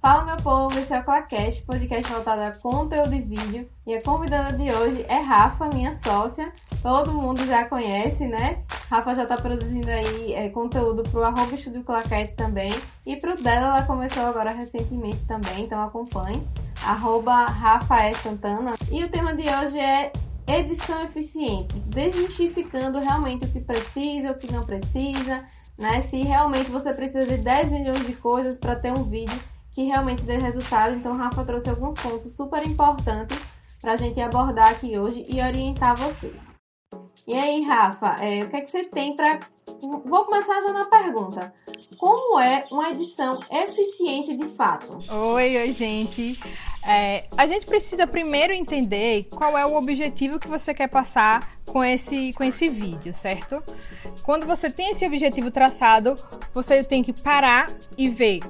Fala meu povo, esse é o Clacast, podcast voltado a conteúdo e vídeo. E a convidada de hoje é Rafa, minha sócia. Todo mundo já conhece, né? Rafa já tá produzindo aí é, conteúdo pro arroba Estúdio Claquete também. E pro dela ela começou agora recentemente também, então acompanhe. Arroba Rafael Santana. E o tema de hoje é edição eficiente, desmistificando realmente o que precisa, o que não precisa, né? Se realmente você precisa de 10 milhões de coisas para ter um vídeo que realmente dê resultado. Então, Rafa trouxe alguns pontos super importantes para a gente abordar aqui hoje e orientar vocês. E aí, Rafa, é, o que é que você tem para. Vou começar já na pergunta. Como é uma edição eficiente de fato? Oi, oi, gente. É, a gente precisa primeiro entender qual é o objetivo que você quer passar com esse, com esse vídeo, certo? Quando você tem esse objetivo traçado, você tem que parar e ver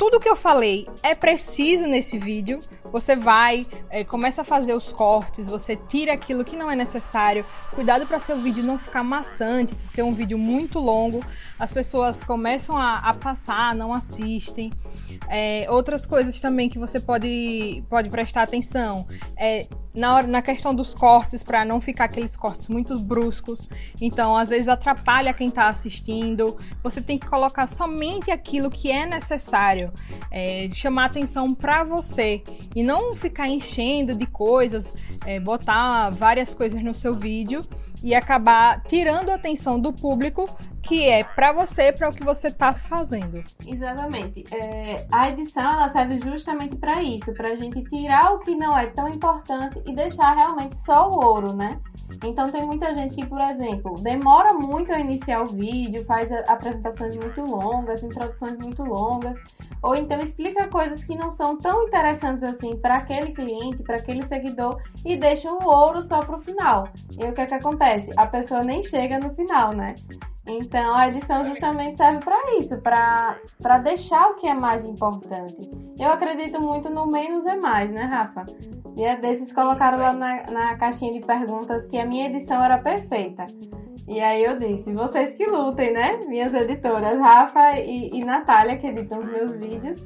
tudo que eu falei é preciso nesse vídeo. Você vai, é, começa a fazer os cortes, você tira aquilo que não é necessário. Cuidado para seu vídeo não ficar maçante, porque é um vídeo muito longo. As pessoas começam a, a passar, não assistem. É, outras coisas também que você pode, pode prestar atenção. É, na, hora, na questão dos cortes, para não ficar aqueles cortes muito bruscos. Então, às vezes atrapalha quem está assistindo. Você tem que colocar somente aquilo que é necessário, é, chamar atenção para você e não ficar enchendo de coisas, é, botar várias coisas no seu vídeo e acabar tirando a atenção do público que é para você, para o que você está fazendo. Exatamente. É, a edição ela serve justamente para isso, para a gente tirar o que não é tão importante e deixar realmente só o ouro, né? Então tem muita gente que, por exemplo, demora muito a iniciar o vídeo, faz apresentações muito longas, introduções muito longas, ou então explica coisas que não são tão interessantes assim para aquele cliente, para aquele seguidor e deixa o ouro só para o final. E o que é que acontece? A pessoa nem chega no final, né? Então a edição justamente serve para isso, para deixar o que é mais importante. Eu acredito muito no menos é mais, né, Rafa? Dia desses colocaram lá na, na caixinha de perguntas que a minha edição era perfeita. E aí eu disse, vocês que lutem, né? Minhas editoras, Rafa e, e Natália, que editam os meus vídeos.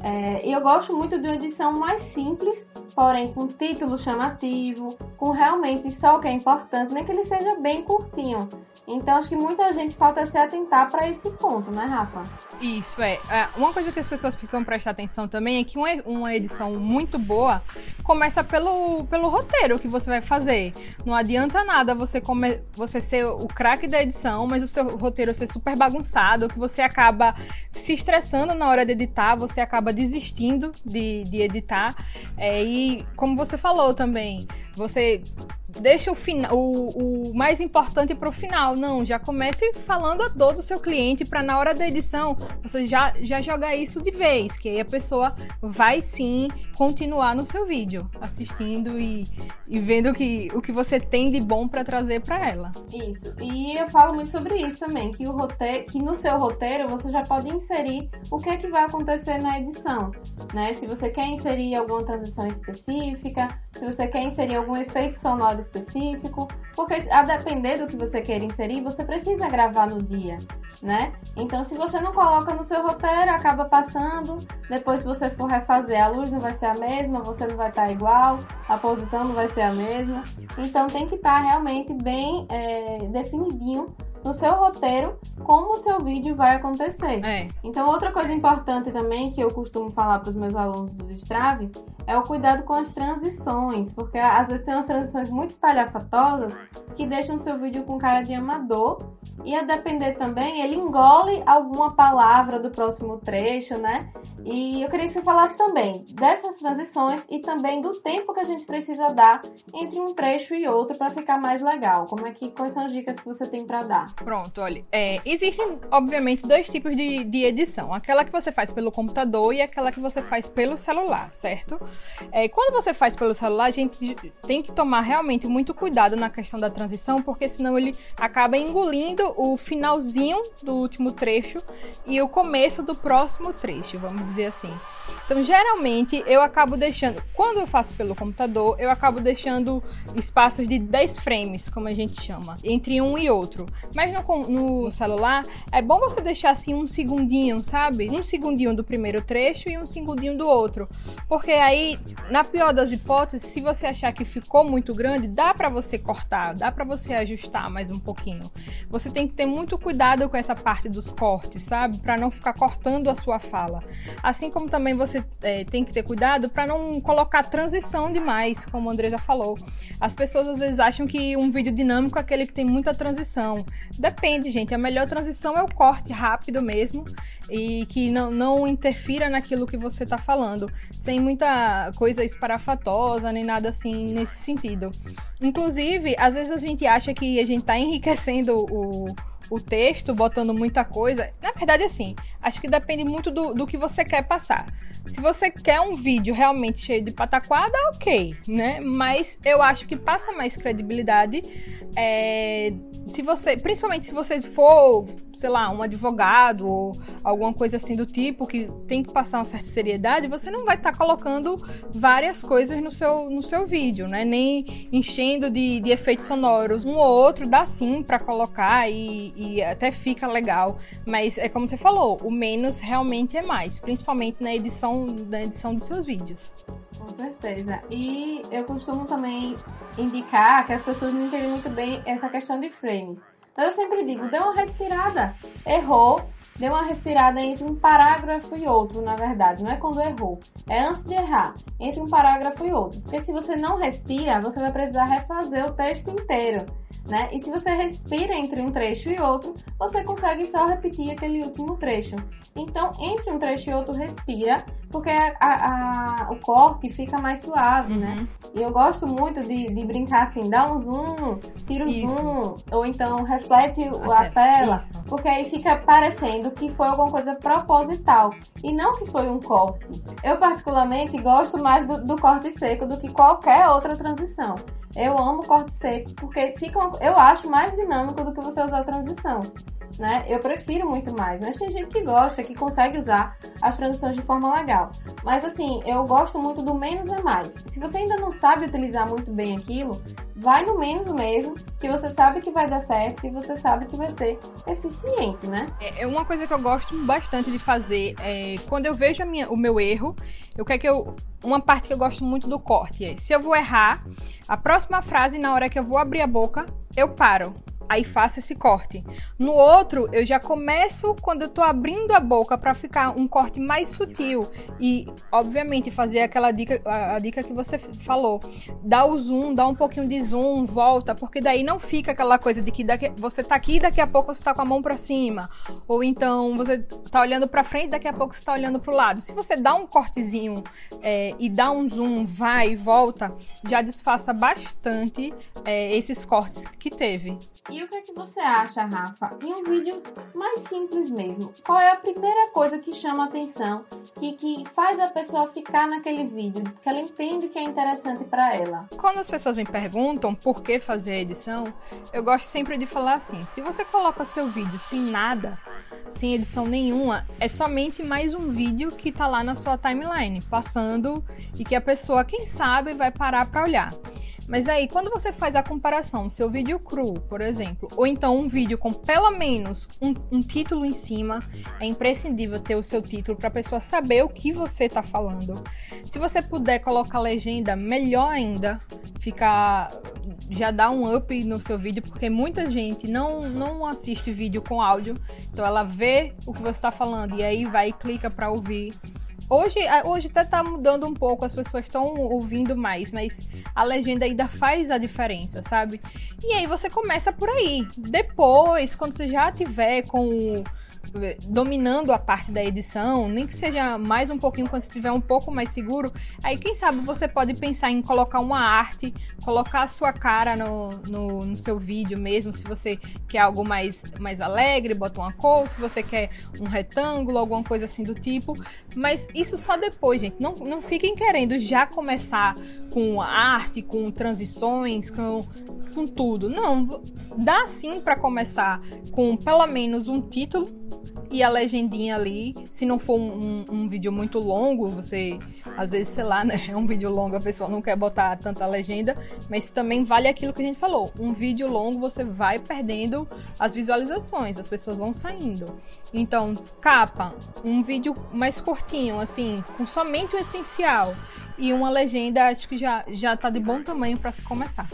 É, eu gosto muito de uma edição mais simples, porém com título chamativo, com realmente só o que é importante, nem que ele seja bem curtinho. Então acho que muita gente falta se atentar para esse ponto, né, Rafa? Isso é. é. Uma coisa que as pessoas precisam prestar atenção também é que uma edição muito boa começa pelo, pelo roteiro que você vai fazer. Não adianta nada você, come, você ser o craque da edição, mas o seu roteiro ser super bagunçado, que você acaba se estressando na hora de editar, você acaba acaba desistindo de, de editar. É, e como você falou também, você deixa o, final, o, o mais importante para o final. Não, já comece falando a dor do seu cliente para na hora da edição você já, já jogar isso de vez, que aí a pessoa vai sim continuar no seu vídeo, assistindo e, e vendo que, o que você tem de bom para trazer para ela. Isso. E eu falo muito sobre isso também, que o roteiro, que no seu roteiro você já pode inserir o que é que vai acontecer na edição, né? Se você quer inserir alguma transição específica, se você quer inserir algum efeito sonoro específico, porque a depender do que você quer inserir, você precisa gravar no dia, né? Então, se você não coloca no seu roteiro, acaba passando. Depois, se você for refazer, a luz não vai ser a mesma, você não vai estar igual, a posição não vai ser a mesma. Então, tem que estar realmente bem é, definidinho no seu roteiro como o seu vídeo vai acontecer. É. Então, outra coisa importante também que eu costumo falar para os meus alunos do Destrave é o cuidado com as transições, porque às vezes tem umas transições muito espalhafatosas que deixam o seu vídeo com cara de amador e a depender também, ele engole alguma palavra do próximo trecho, né? E eu queria que você falasse também dessas transições e também do tempo que a gente precisa dar entre um trecho e outro para ficar mais legal. Como é que quais são as dicas que você tem para dar? Pronto, olha, é, existem obviamente dois tipos de, de edição: aquela que você faz pelo computador e aquela que você faz pelo celular, certo? É, quando você faz pelo celular, a gente tem que tomar realmente muito cuidado na questão da transição, porque senão ele acaba engolindo o finalzinho do último trecho e o começo do próximo trecho, vamos dizer assim. Então, geralmente, eu acabo deixando, quando eu faço pelo computador, eu acabo deixando espaços de 10 frames, como a gente chama, entre um e outro. Mas no, no celular, é bom você deixar assim um segundinho, sabe? Um segundinho do primeiro trecho e um segundinho do outro. Porque aí, na pior das hipóteses, se você achar que ficou muito grande, dá para você cortar, dá para você ajustar mais um pouquinho. Você tem que ter muito cuidado com essa parte dos cortes, sabe? Para não ficar cortando a sua fala. Assim como também você é, tem que ter cuidado para não colocar transição demais, como a Andresa falou. As pessoas às vezes acham que um vídeo dinâmico é aquele que tem muita transição. Depende, gente. A melhor transição é o corte rápido mesmo e que não, não interfira naquilo que você está falando, sem muita coisa esparafatosa nem nada assim nesse sentido. Inclusive, às vezes a gente acha que a gente está enriquecendo o o texto, botando muita coisa. Na verdade, assim, acho que depende muito do, do que você quer passar. Se você quer um vídeo realmente cheio de pataquada, ok, né? Mas eu acho que passa mais credibilidade é, se você, principalmente se você for, sei lá, um advogado ou alguma coisa assim do tipo que tem que passar uma certa seriedade, você não vai estar tá colocando várias coisas no seu, no seu vídeo, né? Nem enchendo de, de efeitos sonoros. Um ou outro dá sim para colocar e, e até fica legal, mas é como você falou, o menos realmente é mais, principalmente na edição, na edição dos seus vídeos. Com certeza. E eu costumo também indicar que as pessoas não entendem muito bem essa questão de frames. Mas eu sempre digo, dê uma respirada. Errou, dê uma respirada entre um parágrafo e outro, na verdade. Não é quando errou. É antes de errar, entre um parágrafo e outro. Porque se você não respira, você vai precisar refazer o texto inteiro né? E se você respira entre um trecho e outro, você consegue só repetir aquele último trecho. Então, entre um trecho e outro, respira, porque a, a, o corte fica mais suave, né? uhum. né? E eu gosto muito de, de brincar assim, dá um zoom, tira o zoom, ou então reflete a, a tela, isso. porque aí fica parecendo que foi alguma coisa proposital e não que foi um corte. Eu, particularmente, gosto mais do, do corte seco do que qualquer outra transição. Eu amo corte seco porque fica, uma, eu acho mais dinâmico do que você usar a transição. Né? Eu prefiro muito mais, mas tem gente que gosta, que consegue usar as transições de forma legal. Mas assim, eu gosto muito do menos é mais. Se você ainda não sabe utilizar muito bem aquilo, vai no menos mesmo, que você sabe que vai dar certo, que você sabe que vai ser eficiente, né? É, é uma coisa que eu gosto bastante de fazer é quando eu vejo minha, o meu erro, eu quero que eu uma parte que eu gosto muito do corte é: se eu vou errar, a próxima frase, na hora que eu vou abrir a boca, eu paro aí faço esse corte. No outro, eu já começo quando eu tô abrindo a boca para ficar um corte mais sutil e, obviamente, fazer aquela dica, a, dica que você falou, dá o zoom, dá um pouquinho de zoom, volta, porque daí não fica aquela coisa de que daqui, você tá aqui, daqui a pouco você tá com a mão para cima, ou então você tá olhando para frente, daqui a pouco você tá olhando para o lado. Se você dá um cortezinho é, e dá um zoom, vai e volta, já disfarça bastante é, esses cortes que teve. E o que é que você acha, Rafa? Em um vídeo mais simples mesmo, qual é a primeira coisa que chama a atenção, que, que faz a pessoa ficar naquele vídeo, que ela entende que é interessante para ela? Quando as pessoas me perguntam por que fazer a edição, eu gosto sempre de falar assim: se você coloca seu vídeo sem nada, sem edição nenhuma, é somente mais um vídeo que tá lá na sua timeline, passando e que a pessoa, quem sabe, vai parar para olhar. Mas aí, quando você faz a comparação, seu vídeo cru, por exemplo, ou então um vídeo com pelo menos um, um título em cima, é imprescindível ter o seu título para a pessoa saber o que você está falando. Se você puder colocar legenda, melhor ainda. Ficar já dá um up no seu vídeo, porque muita gente não, não assiste vídeo com áudio, então ela vê o que você está falando e aí vai e clica para ouvir. Hoje, hoje até tá mudando um pouco, as pessoas estão ouvindo mais, mas a legenda ainda faz a diferença, sabe? E aí você começa por aí. Depois, quando você já tiver com dominando a parte da edição, nem que seja mais um pouquinho quando estiver um pouco mais seguro, aí quem sabe você pode pensar em colocar uma arte, colocar a sua cara no, no, no seu vídeo mesmo, se você quer algo mais, mais alegre, bota uma cor, se você quer um retângulo, alguma coisa assim do tipo, mas isso só depois, gente, não, não fiquem querendo já começar com arte, com transições, com, com tudo, não, dá sim para começar com pelo menos um título e a legendinha ali. Se não for um, um, um, vídeo muito longo, você, às vezes, sei lá, né? É um vídeo longo, a pessoa não quer botar tanta legenda, mas também vale aquilo que a gente falou. Um vídeo longo você vai perdendo as visualizações, as pessoas vão saindo. Então, capa, um vídeo mais curtinho, assim, com somente o essencial e uma legenda, acho que já, já tá de bom tamanho para se começar.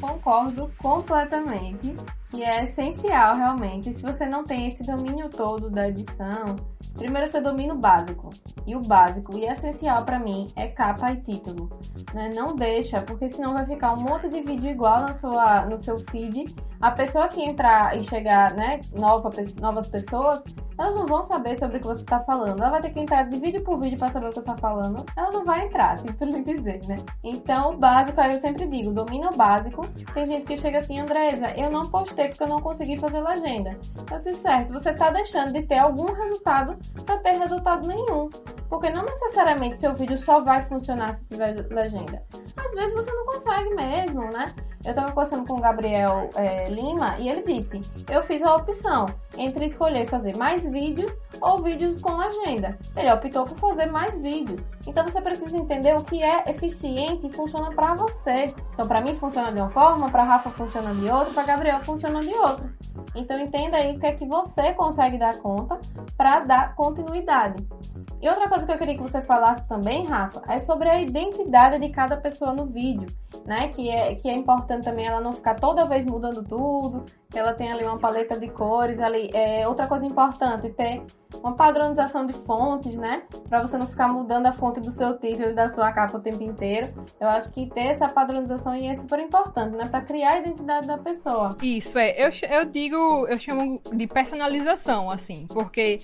Concordo completamente que é essencial realmente. Se você não tem esse domínio todo da edição, primeiro você domina o básico. E o básico e essencial para mim é capa e título. Né? Não deixa, porque senão vai ficar um monte de vídeo igual na sua, no seu feed. A pessoa que entrar e chegar, né, nova, novas pessoas, elas não vão saber sobre o que você está falando. Ela vai ter que entrar de vídeo por vídeo para saber o que você está falando. Ela não vai entrar, sinto lhe dizer, né? Então, o básico, aí eu sempre digo, domina o básico. Tem gente que chega assim, Andresa, eu não postei porque eu não consegui fazer legenda. Eu sei, certo, você está deixando de ter algum resultado para ter resultado nenhum. Porque não necessariamente seu vídeo só vai funcionar se tiver legenda. Às vezes você não consegue mesmo, né? Eu estava conversando com o Gabriel é, Lima e ele disse: Eu fiz a opção entre escolher fazer mais vídeos ou vídeos com legenda. Ele optou por fazer mais vídeos. Então você precisa entender o que é eficiente e funciona para você. Então, para mim funciona de uma forma, para Rafa funciona de outra, para Gabriel funciona de outra. Então, entenda aí o que é que você consegue dar conta para dar continuidade. E outra coisa que eu queria que você falasse também, Rafa, é sobre a identidade de cada pessoa no vídeo né? Que é, que é importante também ela não ficar toda vez mudando tudo, ela tem ali uma paleta de cores ali. É, outra coisa importante, ter uma padronização de fontes, né? Para você não ficar mudando a fonte do seu título e da sua capa o tempo inteiro. Eu acho que ter essa padronização é super importante, né? Para criar a identidade da pessoa. Isso, é. Eu, eu digo, eu chamo de personalização, assim, porque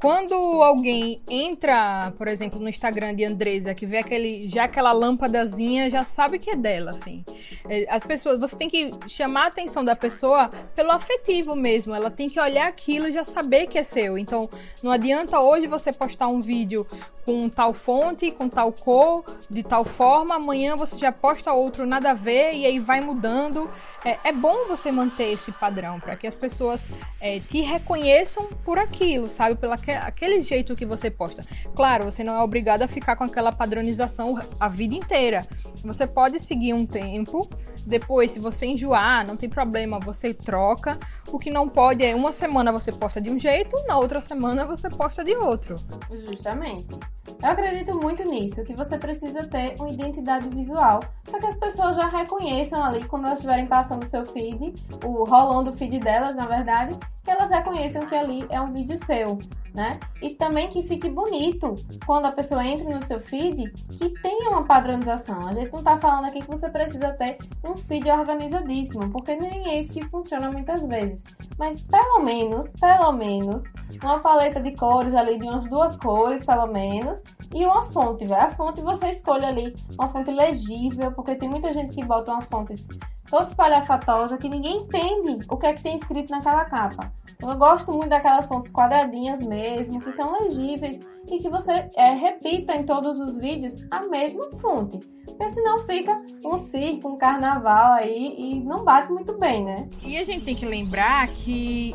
quando alguém entra, por exemplo, no Instagram de Andresa, que vê aquele, já aquela lâmpadazinha, já sabe que é dela, assim. É, as pessoas, você tem que chamar a atenção da pessoa pelo afetivo mesmo. Ela tem que olhar aquilo e já saber que é seu. Então, não adianta hoje você postar um vídeo com tal fonte, com tal cor, de tal forma, amanhã você já posta outro nada a ver e aí vai mudando. É, é bom você manter esse padrão para que as pessoas é, te reconheçam por aquilo, sabe? Pelo aquele jeito que você posta. Claro, você não é obrigado a ficar com aquela padronização a vida inteira. Você pode seguir um tempo depois, se você enjoar, não tem problema, você troca. O que não pode é uma semana você posta de um jeito, na outra semana você posta de outro. Justamente. Eu acredito muito nisso, que você precisa ter uma identidade visual para que as pessoas já reconheçam ali quando elas estiverem passando o seu feed, o rolão do feed delas, na verdade, que elas reconheçam que ali é um vídeo seu, né? E também que fique bonito quando a pessoa entra no seu feed, que tenha uma padronização. A gente não tá falando aqui que você precisa ter um feed organizadíssimo, porque nem é isso que funciona muitas vezes. Mas pelo menos, pelo menos, uma paleta de cores ali, de umas duas cores, pelo menos, e uma fonte. A fonte você escolhe ali uma fonte legível, porque tem muita gente que bota umas fontes toda espalhafatosa, que ninguém entende o que é que tem escrito naquela capa. Eu gosto muito daquelas fontes quadradinhas mesmo, que são legíveis e que você é, repita em todos os vídeos a mesma fonte. Porque senão fica um circo, um carnaval aí e não bate muito bem, né? E a gente tem que lembrar que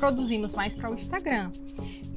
produzimos mais para o Instagram.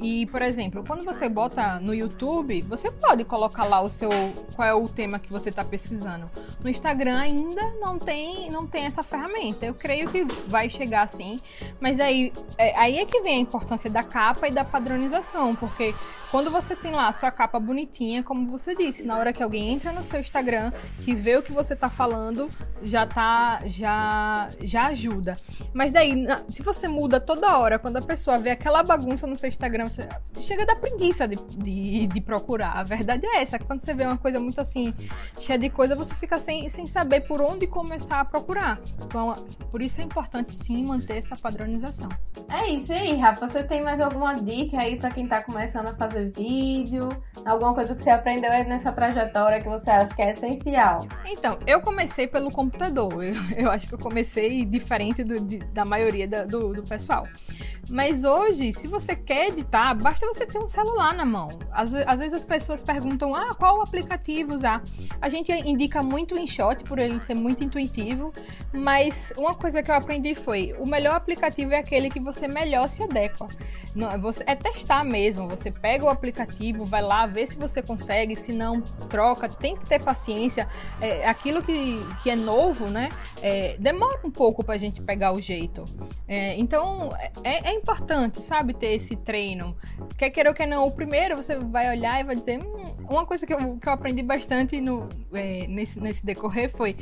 E, por exemplo, quando você bota no YouTube, você pode colocar lá o seu qual é o tema que você está pesquisando. No Instagram ainda não tem não tem essa ferramenta. Eu creio que vai chegar assim, mas aí é, aí é que vem a importância da capa e da padronização, porque quando você tem lá a sua capa bonitinha, como você disse, na hora que alguém entra no seu Instagram, que vê o que você está falando, já tá já já ajuda. Mas daí, se você muda toda hora, quando a pessoa vê aquela bagunça no seu Instagram, você chega da preguiça de, de, de, procurar. A verdade é essa. Quando você vê uma coisa muito assim, cheia de coisa, você fica sem, sem saber por onde começar a procurar. Então, por isso é importante sim manter essa padronização. É isso aí, Rafa. Você tem mais alguma dica aí para quem tá começando a fazer vídeo? Alguma coisa que você aprendeu aí nessa trajetória que você acha que é essencial? Então, eu comecei pelo computador. Eu, eu acho que eu comecei diferente do, de, da maioria da, do, do pessoal. Mas hoje, se você quer editar, basta você ter um celular na mão. Às, às vezes as pessoas perguntam, ah, qual aplicativo usar? A gente indica muito o InShot por ele ser muito intuitivo, mas uma coisa que eu aprendi foi, o melhor aplicativo é aquele que você melhor se adequa. Não, é você, é testar mesmo, você pega o aplicativo, vai lá, vê se você consegue, se não, troca, tem que ter paciência. É, aquilo que, que é novo, né, é, demora um pouco pra gente pegar o jeito. É, então, é, é importante, sabe, ter esse treino. Quer queira ou quer não, o primeiro você vai olhar e vai dizer. Hum, uma coisa que eu, que eu aprendi bastante no, é, nesse, nesse decorrer foi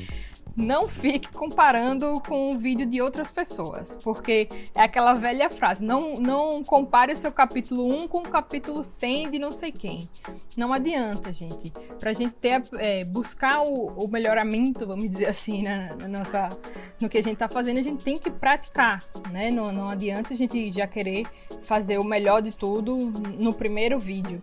não fique comparando com o vídeo de outras pessoas, porque é aquela velha frase, não, não compare o seu capítulo 1 com o capítulo 100 de não sei quem. Não adianta, gente. Pra gente ter, é, buscar o, o, melhoramento, vamos dizer assim, na, na, nossa, no que a gente tá fazendo, a gente tem que praticar, né? Não, não adianta a gente já querer fazer o melhor de tudo no primeiro vídeo.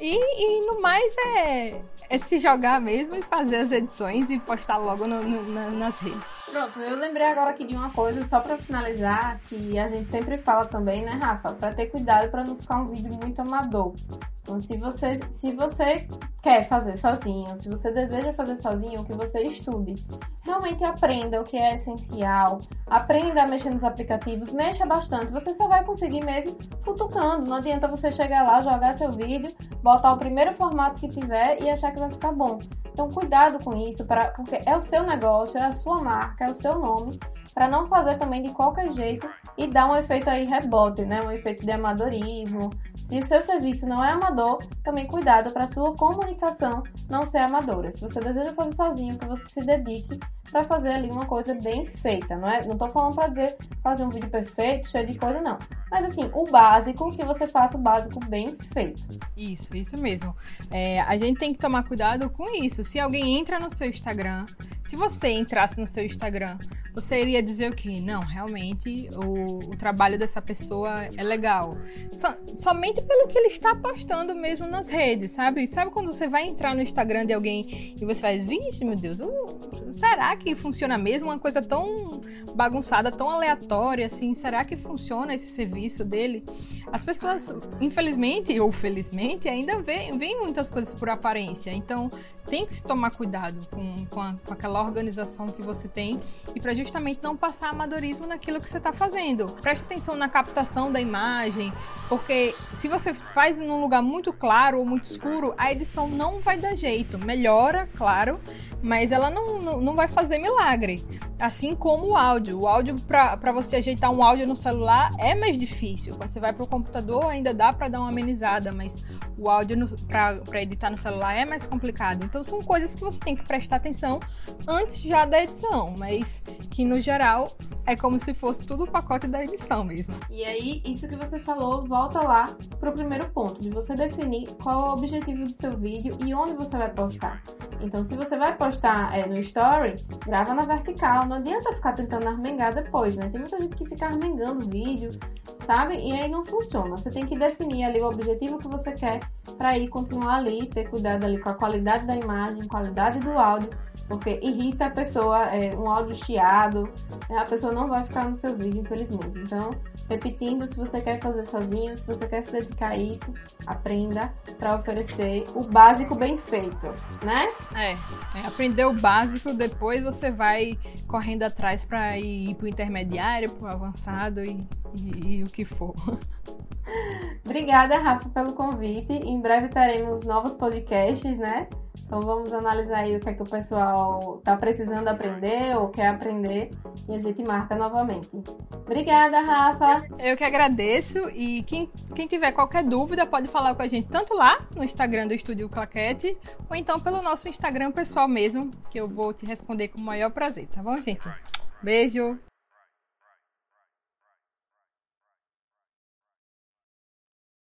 E, e no mais é, é se jogar mesmo e fazer as edições e postar logo no, no, na, nas redes. Pronto, eu lembrei agora aqui de uma coisa, só para finalizar, que a gente sempre fala também, né, Rafa? Para ter cuidado para não ficar um vídeo muito amador. Então, se você, se você quer fazer sozinho, se você deseja fazer sozinho, que você estude. Realmente aprenda o que é essencial, aprenda a mexer nos aplicativos, mexa bastante. Você só vai conseguir mesmo futucando. Não adianta você chegar lá, jogar seu vídeo, botar o primeiro formato que tiver e achar que vai ficar bom. Então, cuidado com isso, pra, porque é o seu negócio, é a sua marca, é o seu nome, para não fazer também de qualquer jeito e dar um efeito aí rebote, né? Um efeito de amadorismo. Se o seu serviço não é amador, também cuidado para sua comunicação não ser amadora. Se você deseja fazer sozinho, que você se dedique para fazer ali uma coisa bem feita, não é? Não tô falando para dizer fazer um vídeo perfeito, cheio de coisa não. Mas assim, o básico, que você faça o básico bem feito. Isso, isso mesmo. É, a gente tem que tomar cuidado com isso. Se alguém entra no seu Instagram, se você entrasse no seu Instagram, você iria dizer o quê? Não, realmente o, o trabalho dessa pessoa é legal. So, somente pelo que ele está postando mesmo nas redes, sabe? Sabe quando você vai entrar no Instagram de alguém e você faz, vixe, meu Deus, uh, será que funciona mesmo? Uma coisa tão bagunçada, tão aleatória assim, será que funciona esse serviço dele? As pessoas, infelizmente ou felizmente, ainda veem, veem muitas coisas por aparência. Então, tem que se tomar cuidado com, com, a, com aquela organização que você tem e para justamente não passar amadorismo naquilo que você está fazendo. Preste atenção na captação da imagem, porque se você faz num lugar muito claro ou muito escuro, a edição não vai dar jeito. Melhora, claro, mas ela não, não, não vai fazer milagre. Assim como o áudio. O áudio, para você ajeitar um áudio no celular, é mais difícil. Quando você vai para o computador, ainda dá para dar uma amenizada, mas o áudio para editar no celular é mais complicado. Então, são coisas que você tem que prestar atenção antes já da edição, mas que no geral é como se fosse tudo o pacote da edição mesmo. E aí, isso que você falou, volta lá pro primeiro ponto, de você definir qual é o objetivo do seu vídeo e onde você vai postar. Então, se você vai postar é, no Story, grava na vertical. Não adianta ficar tentando armengar depois, né? Tem muita gente que fica armengando vídeo, sabe? E aí não funciona. Você tem que definir ali o objetivo que você quer para ir continuar ali, ter cuidado ali com a qualidade da imagem, qualidade do áudio, porque irrita a pessoa, é, um áudio chiado, né? a pessoa não vai ficar no seu vídeo, infelizmente. Então, repetindo, se você quer fazer sozinho, se você quer se dedicar a isso, aprenda para oferecer o básico bem feito, né? É, é aprender o básico, depois você vai correndo atrás para ir pro intermediário, pro avançado e, e, e o que for. Obrigada, Rafa, pelo convite. Em breve teremos novos podcasts, né? Então vamos analisar aí o que é que o pessoal está precisando aprender ou quer aprender e a gente marca novamente. Obrigada, Rafa. Eu que agradeço e quem, quem tiver qualquer dúvida pode falar com a gente tanto lá no Instagram do Estúdio Claquete ou então pelo nosso Instagram pessoal mesmo, que eu vou te responder com o maior prazer, tá bom, gente? Beijo!